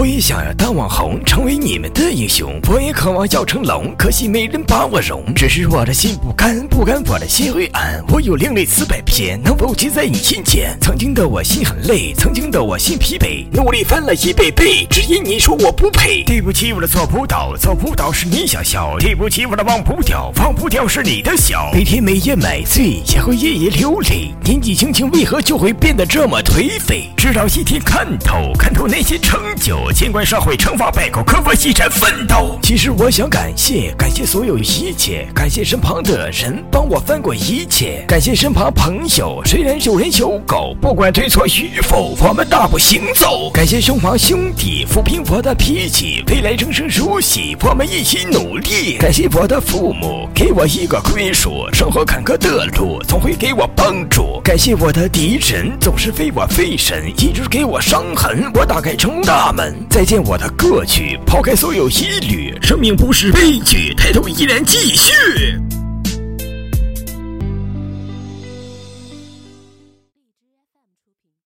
我也想要当网红，成为你们的英雄。我也渴望要成龙，可惜没人把我容。只是我的心不甘，不甘我的心灰暗。我有另类四百篇，能否记在你心间？曾经的我心很累，曾经的我心疲惫，努力翻了一倍倍，只因你说我不配。对不起，我的做不到，做不到是你想笑。对不起，我的忘不掉，忘不掉是你的笑。每天每夜买醉，也会夜夜流泪。年纪轻轻，为何就会变得这么颓废？直到一天看透，看透那些成就，尽管社会惩罚败口，可我依然奋斗。其实我想感谢，感谢所有一切，感谢身旁的人帮我翻过一切，感谢身旁朋友，虽然有人有狗，不管对错与否，我们大步行走。感谢身旁兄弟抚平我的脾气，未来人生如戏，我们一起努力。感谢我的父母，给我一个归属，生活坎坷的路总会给我帮助。感谢我的敌人，总是为我费神，一直给我伤痕。我打开成大门，再见我的过去，抛开所有疑虑，生命不是悲剧，抬头依然继续。